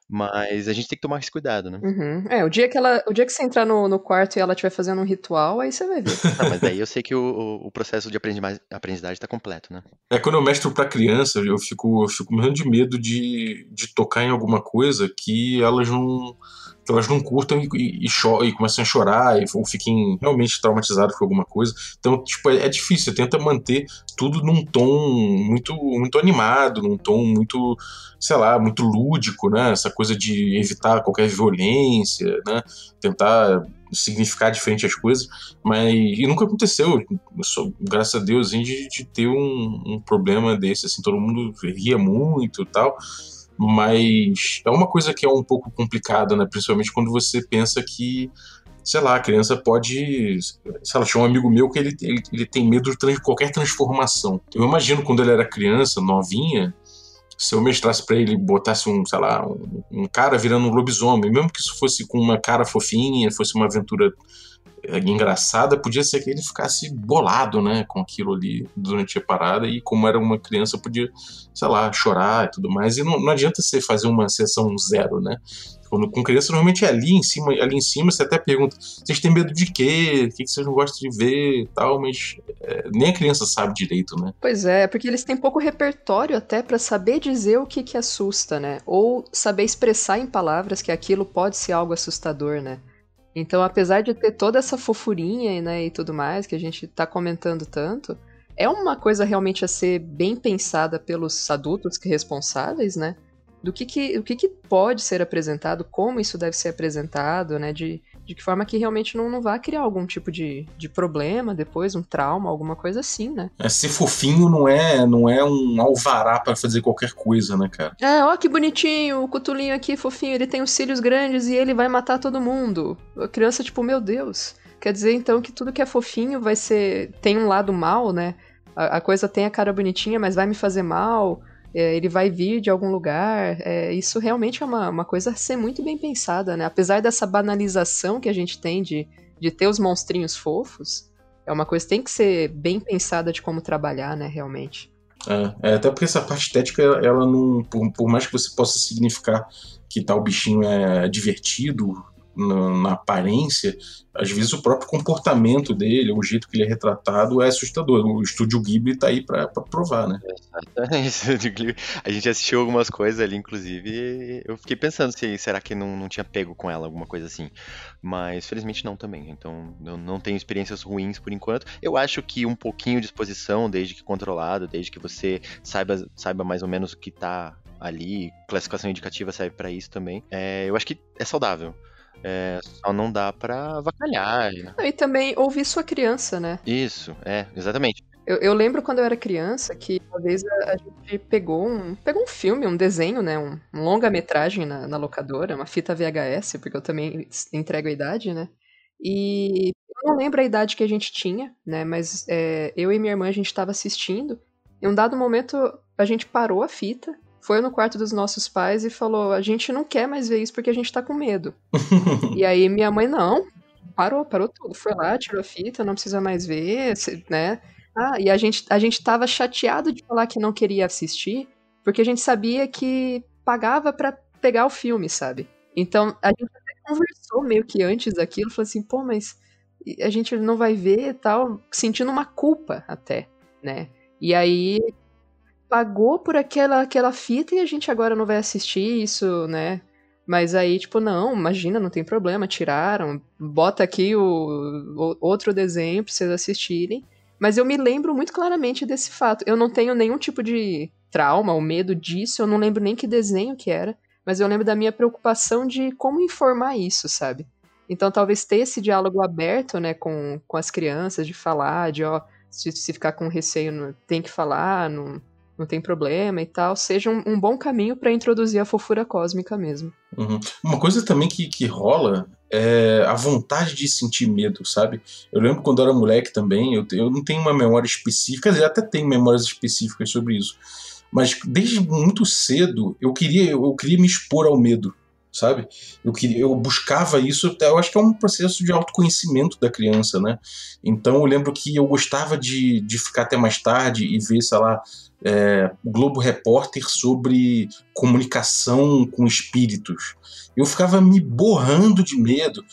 mas a gente tem que tomar esse cuidado, né? Uhum. É, o dia que ela, o dia que você entrar no, no quarto e ela estiver fazendo um ritual, aí você vai ver. [LAUGHS] Não, mas daí eu sei que o, o processo de aprendizagem está completo, né? É quando eu mestro para criança, eu fico, eu fico morrendo de medo de, de tocar em alguma coisa que elas não que elas não curtam e, e, e, e começam a chorar e, ou fiquem realmente traumatizadas com alguma coisa. Então, tipo, é, é, difícil. Você tenta manter tudo num tom muito, muito animado, num tom muito, sei lá, muito lúdico, né? Essa coisa de evitar qualquer violência, né? Tentar significar diferente as coisas, mas e nunca aconteceu, graças a Deus, de, de ter um, um problema desse, assim, todo mundo ria muito e tal, mas é uma coisa que é um pouco complicada, né? Principalmente quando você pensa que, sei lá, a criança pode. Sei lá, tinha um amigo meu que ele, ele, ele tem medo de trans, qualquer transformação. Eu imagino quando ele era criança, novinha, se eu mestrasse para ele, botasse um, sei lá, um, um, cara virando um lobisomem, mesmo que isso fosse com uma cara fofinha, fosse uma aventura engraçada, podia ser que ele ficasse bolado, né, com aquilo ali durante a parada e como era uma criança podia, sei lá, chorar e tudo mais. E não, não adianta você fazer uma sessão zero, né? Quando, com criança normalmente é ali em cima, ali em cima você até pergunta, vocês têm medo de quê? O que vocês não gostam de ver e tal, mas é, nem a criança sabe direito, né? Pois é, porque eles têm pouco repertório até para saber dizer o que que assusta, né? Ou saber expressar em palavras que aquilo pode ser algo assustador, né? Então, apesar de ter toda essa fofurinha né, e tudo mais que a gente tá comentando tanto, é uma coisa realmente a ser bem pensada pelos adultos que responsáveis, né? Do que, que, o que, que pode ser apresentado, como isso deve ser apresentado, né? De, de que forma que realmente não, não vá criar algum tipo de, de problema depois, um trauma, alguma coisa assim, né? É, ser fofinho não é, não é um alvará para fazer qualquer coisa, né, cara? É, ó que bonitinho, o cutulinho aqui fofinho, ele tem os cílios grandes e ele vai matar todo mundo. A criança, tipo, meu Deus. Quer dizer, então, que tudo que é fofinho vai ser. tem um lado mal, né? A, a coisa tem a cara bonitinha, mas vai me fazer mal é, ele vai vir de algum lugar. É, isso realmente é uma, uma coisa a ser muito bem pensada, né? Apesar dessa banalização que a gente tem de, de ter os monstrinhos fofos, é uma coisa que tem que ser bem pensada de como trabalhar, né, realmente. É, é até porque essa parte estética, ela não. Por, por mais que você possa significar que tal bichinho é divertido, na, aparência, às vezes o próprio comportamento dele, o jeito que ele é retratado é assustador. O estúdio Ghibli tá aí para provar, né? Exatamente. [LAUGHS] A gente assistiu algumas coisas ali, inclusive, eu fiquei pensando se será que não, não tinha pego com ela, alguma coisa assim. Mas felizmente não também. Então eu não tenho experiências ruins por enquanto. Eu acho que um pouquinho de exposição, desde que controlado, desde que você saiba, saiba mais ou menos o que tá ali, classificação indicativa serve para isso também. É, eu acho que é saudável. É, só não dá pra avacalhar. E também ouvir sua criança, né? Isso, é, exatamente. Eu, eu, lembro quando eu era criança que uma vez a, a gente pegou um, pegou um filme, um desenho, né? Um, um longa-metragem na, na, locadora, uma fita VHS, porque eu também entrego a idade, né? E eu não lembro a idade que a gente tinha, né? Mas é, eu e minha irmã a gente estava assistindo. Em um dado momento a gente parou a fita foi no quarto dos nossos pais e falou: a gente não quer mais ver isso porque a gente tá com medo. [LAUGHS] e aí minha mãe, não, parou, parou tudo. Foi lá, tirou a fita, não precisa mais ver, né? Ah, e a gente, a gente tava chateado de falar que não queria assistir, porque a gente sabia que pagava para pegar o filme, sabe? Então a gente até conversou meio que antes daquilo, falou assim, pô, mas a gente não vai ver e tal, sentindo uma culpa até, né? E aí pagou por aquela, aquela fita e a gente agora não vai assistir isso, né? Mas aí, tipo, não, imagina, não tem problema, tiraram, bota aqui o, o outro desenho pra vocês assistirem. Mas eu me lembro muito claramente desse fato. Eu não tenho nenhum tipo de trauma ou medo disso, eu não lembro nem que desenho que era, mas eu lembro da minha preocupação de como informar isso, sabe? Então talvez ter esse diálogo aberto, né, com, com as crianças, de falar, de ó, se, se ficar com receio, tem que falar, não, não tem problema e tal, seja um, um bom caminho para introduzir a fofura cósmica mesmo. Uhum. Uma coisa também que, que rola é a vontade de sentir medo, sabe? Eu lembro quando eu era moleque também, eu, eu não tenho uma memória específica, dizer, até tenho memórias específicas sobre isso. Mas desde muito cedo eu queria, eu queria me expor ao medo, sabe? Eu queria, eu buscava isso, eu acho que é um processo de autoconhecimento da criança, né? Então eu lembro que eu gostava de, de ficar até mais tarde e ver, sei lá, é, Globo Repórter sobre comunicação com espíritos. Eu ficava me borrando de medo.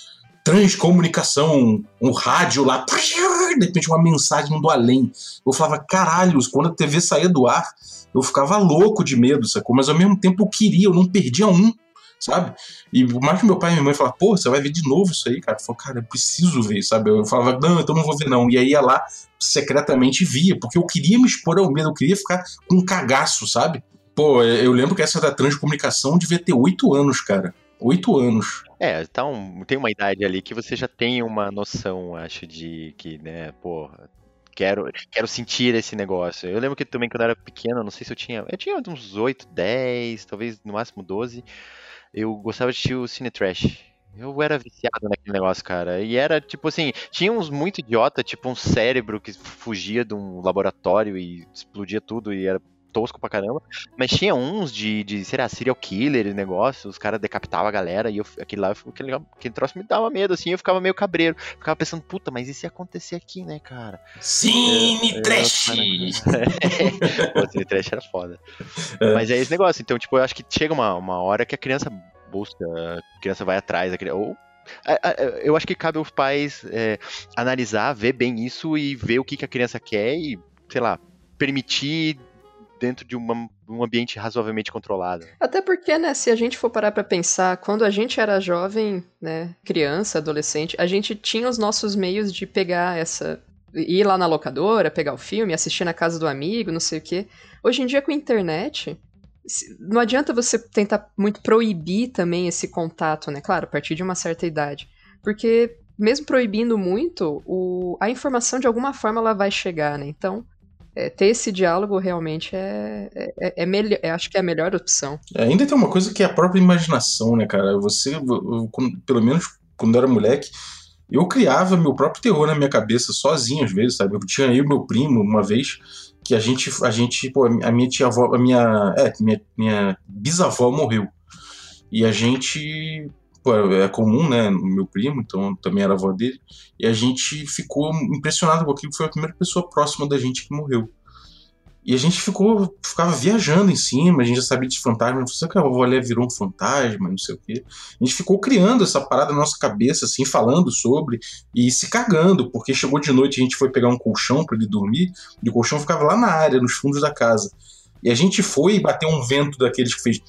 Transcomunicação, um rádio lá, de repente uma mensagem do além. Eu falava, caralho, quando a TV saía do ar, eu ficava louco de medo, sacou? Mas ao mesmo tempo eu queria, eu não perdia um, sabe? E mais que meu pai e minha mãe falavam, pô, você vai ver de novo isso aí, cara? Eu falava, cara, eu preciso ver, sabe? Eu falava, não, então não vou ver não. E aí ia lá, secretamente via, porque eu queria me expor ao medo, eu queria ficar com um cagaço, sabe? Pô, eu lembro que essa da transcomunicação devia ter oito anos, cara. Oito anos. É, então tem uma idade ali que você já tem uma noção, acho, de que, né, pô, quero, quero sentir esse negócio. Eu lembro que também quando eu era pequeno, não sei se eu tinha. Eu tinha uns 8, 10, talvez no máximo 12. Eu gostava de assistir o Cine Trash. Eu era viciado naquele negócio, cara. E era tipo assim, tinha uns muito idiota, tipo um cérebro que fugia de um laboratório e explodia tudo e era tosco pra caramba. Mas tinha uns de, de sei lá, serial killer, negócio, os caras decapitavam a galera e eu, aquele lá, aquele, aquele troço me dava medo, assim, eu ficava meio cabreiro. Ficava pensando, puta, mas e se acontecer aqui, né, cara? Cine Trash! [LAUGHS] Pô, Cine Trash era foda. É. Mas é esse negócio, então, tipo, eu acho que chega uma, uma hora que a criança busca, a criança vai atrás, criança, ou eu acho que cabe aos pais é, analisar, ver bem isso e ver o que, que a criança quer e, sei lá, permitir dentro de uma, um ambiente razoavelmente controlado. Até porque, né, se a gente for parar para pensar, quando a gente era jovem, né, criança, adolescente, a gente tinha os nossos meios de pegar essa ir lá na locadora, pegar o filme, assistir na casa do amigo, não sei o quê. Hoje em dia com a internet, não adianta você tentar muito proibir também esse contato, né? Claro, a partir de uma certa idade. Porque mesmo proibindo muito, o, a informação de alguma forma ela vai chegar, né? Então, é, ter esse diálogo realmente é, é, é, é melhor, acho que é a melhor opção. É, ainda tem uma coisa que é a própria imaginação, né, cara? Você, pelo menos quando eu era moleque, eu criava meu próprio terror na minha cabeça sozinho às vezes, sabe? Eu tinha aí o meu primo uma vez que a gente, a gente, pô, a minha tia avó, a minha, é, minha, minha bisavó morreu. E a gente, pô, é comum, né, meu primo, então também era avó dele, e a gente ficou impressionado com aquilo, foi a primeira pessoa próxima da gente que morreu. E a gente ficou, ficava viajando em cima, a gente já sabia de fantasma, será que a vovó virou um fantasma, não sei o quê. A gente ficou criando essa parada na nossa cabeça, assim, falando sobre e se cagando, porque chegou de noite, a gente foi pegar um colchão para ele dormir, e o colchão ficava lá na área, nos fundos da casa. E a gente foi e bateu um vento daqueles que fez.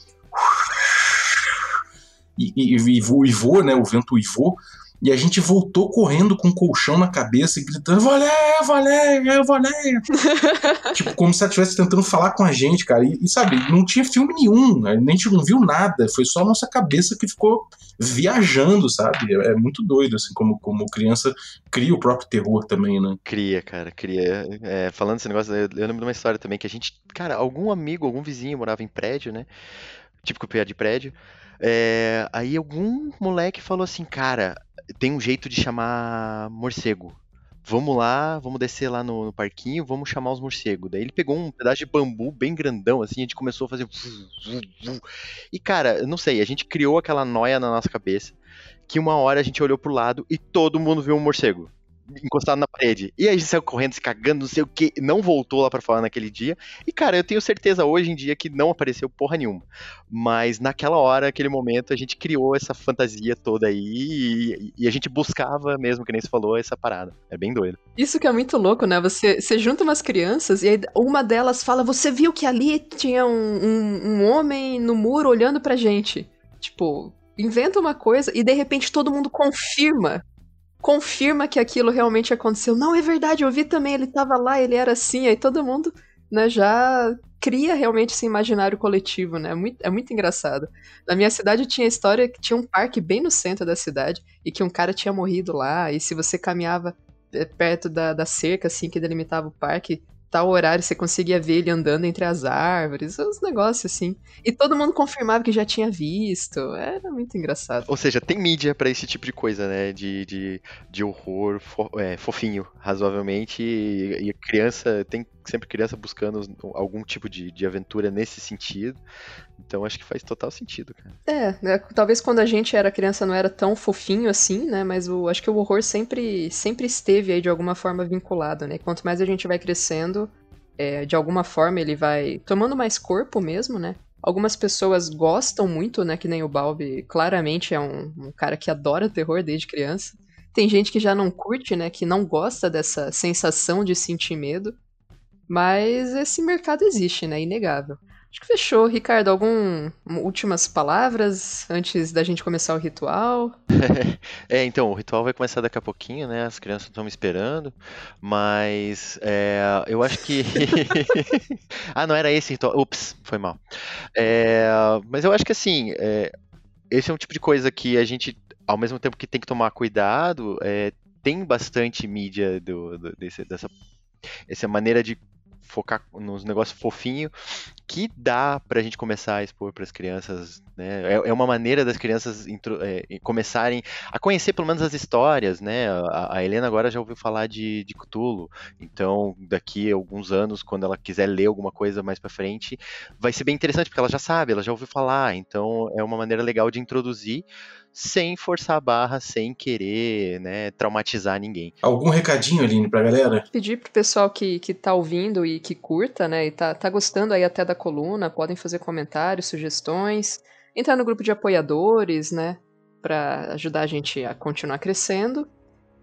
E, e, e, e voou, né? O vento uivou. E a gente voltou correndo com o um colchão na cabeça e gritando: Valéia, Valéia, Valéia. [LAUGHS] tipo, como se ela estivesse tentando falar com a gente, cara. E, e, sabe, não tinha filme nenhum, a gente não viu nada. Foi só a nossa cabeça que ficou viajando, sabe? É, é muito doido, assim, como, como criança cria o próprio terror também, né? Cria, cara, cria. É, falando desse negócio, eu, eu lembro de uma história também que a gente, cara, algum amigo, algum vizinho morava em prédio, né? Típico piada de prédio. É, aí algum moleque falou assim, cara, tem um jeito de chamar morcego. Vamos lá, vamos descer lá no, no parquinho, vamos chamar os morcegos. Daí ele pegou um pedaço de bambu bem grandão, assim, a gente começou a fazer. E cara, não sei, a gente criou aquela noia na nossa cabeça que uma hora a gente olhou pro lado e todo mundo viu um morcego encostado na parede. E aí a gente saiu correndo, se cagando, não sei o que, não voltou lá para falar naquele dia. E cara, eu tenho certeza hoje em dia que não apareceu porra nenhuma. Mas naquela hora, naquele momento, a gente criou essa fantasia toda aí e, e, a gente buscava mesmo, que nem você falou, essa parada. É bem doido. Isso que é muito louco, né? Você, você junta umas crianças e aí uma delas fala: Você viu que ali tinha um, um, um homem no muro olhando pra gente? Tipo, inventa uma coisa e de repente todo mundo confirma confirma que aquilo realmente aconteceu. Não, é verdade, eu vi também, ele tava lá, ele era assim, aí todo mundo né, já cria realmente esse imaginário coletivo, né? É muito, é muito engraçado. Na minha cidade tinha a história que tinha um parque bem no centro da cidade e que um cara tinha morrido lá, e se você caminhava eh, perto da, da cerca, assim, que delimitava o parque, tal horário você conseguia ver ele andando entre as árvores, uns negócios assim. E todo mundo confirmava que já tinha visto. Era muito engraçado. Ou seja, tem mídia pra esse tipo de coisa, né? De, de, de horror fo- é, fofinho, razoavelmente. E, e criança, tem sempre criança buscando algum tipo de, de aventura nesse sentido. Então acho que faz total sentido, cara. É, né, talvez quando a gente era criança não era tão fofinho assim, né? Mas o, acho que o horror sempre, sempre esteve aí de alguma forma vinculado, né? Quanto mais a gente vai crescendo, é, de alguma forma ele vai tomando mais corpo mesmo, né? Algumas pessoas gostam muito, né? Que nem o Balbi, claramente é um, um cara que adora terror desde criança. Tem gente que já não curte, né? Que não gosta dessa sensação de sentir medo. Mas esse mercado existe, né? Inegável. Acho que fechou. Ricardo, algum últimas palavras antes da gente começar o ritual? [LAUGHS] É, então, o ritual vai começar daqui a pouquinho, né? As crianças estão me esperando, mas é, eu acho que. [LAUGHS] ah, não era esse ritual. Ups, foi mal. É, mas eu acho que assim, é, esse é um tipo de coisa que a gente, ao mesmo tempo que tem que tomar cuidado, é, tem bastante mídia do, do- desse- dessa essa maneira de focar nos negócios fofinho que dá pra gente começar a expor para as crianças, né? É, é uma maneira das crianças intro- é, começarem a conhecer pelo menos as histórias, né? A, a Helena agora já ouviu falar de, de Cthulhu, então daqui a alguns anos, quando ela quiser ler alguma coisa mais pra frente, vai ser bem interessante porque ela já sabe, ela já ouviu falar, então é uma maneira legal de introduzir sem forçar a barra, sem querer, né, traumatizar ninguém. Algum recadinho, Aline, pra galera? Pedir pro pessoal que, que tá ouvindo e que curta, né? E tá, tá gostando aí até da coluna, podem fazer comentários, sugestões, entrar no grupo de apoiadores, né? Pra ajudar a gente a continuar crescendo.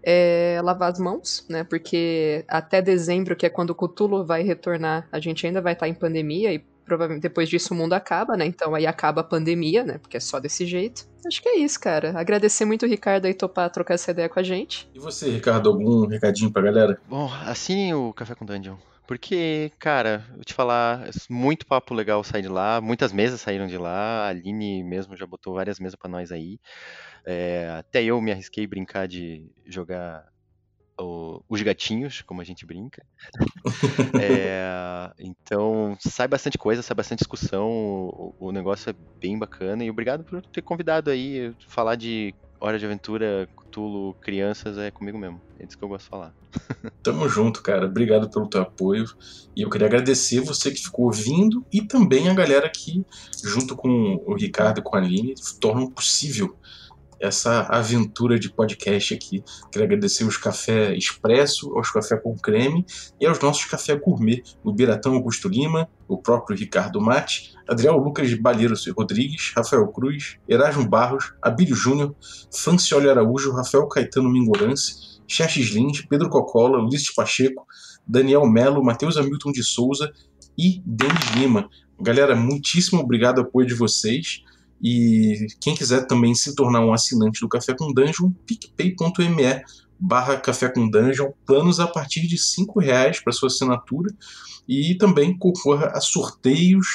É, lavar as mãos, né? Porque até dezembro, que é quando o Cthulhu vai retornar, a gente ainda vai estar em pandemia e provavelmente depois disso o mundo acaba, né? Então aí acaba a pandemia, né? Porque é só desse jeito. Acho que é isso, cara. Agradecer muito o Ricardo aí topar trocar essa ideia com a gente. E você, Ricardo, algum recadinho pra galera? Bom, assinem o Café com Dungeon. Porque, cara, eu te falar, é muito papo legal sair de lá, muitas mesas saíram de lá, a Aline mesmo já botou várias mesas pra nós aí. É, até eu me arrisquei brincar de jogar o- os gatinhos, como a gente brinca. [LAUGHS] É, então, sai bastante coisa, sai bastante discussão, o, o negócio é bem bacana. E obrigado por ter convidado aí, falar de Hora de Aventura, Cthulhu, crianças, é comigo mesmo. É disso que eu gosto de falar. [LAUGHS] Tamo junto, cara. Obrigado pelo teu apoio. E eu queria agradecer você que ficou ouvindo e também a galera que, junto com o Ricardo e com a Aline, tornam possível essa aventura de podcast aqui. Queria agradecer os café expresso, aos café com creme e aos nossos café gourmet, o Biratão Augusto Lima, o próprio Ricardo Mate, Adriel Lucas Balheiros Rodrigues, Rafael Cruz, Erasmo Barros, Abílio Júnior, Francioli Araújo, Rafael Caetano Mingorance, Xerxes Lins, Pedro Cocola, Ulisses Pacheco, Daniel Melo, Matheus Hamilton de Souza e Denis Lima. Galera, muitíssimo obrigado ao apoio de vocês. E quem quiser também se tornar um assinante do Café com Dungeon, picpay.me barra Café com Dungeon, planos a partir de R$ reais para sua assinatura. E também concorra a sorteios,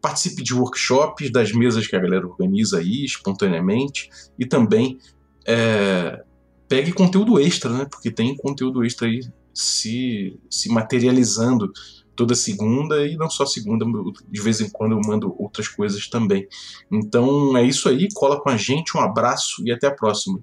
participe de workshops, das mesas que a galera organiza aí espontaneamente. E também é, pegue conteúdo extra, né? Porque tem conteúdo extra aí se, se materializando toda segunda e não só segunda, de vez em quando eu mando outras coisas também. Então é isso aí, cola com a gente, um abraço e até a próxima.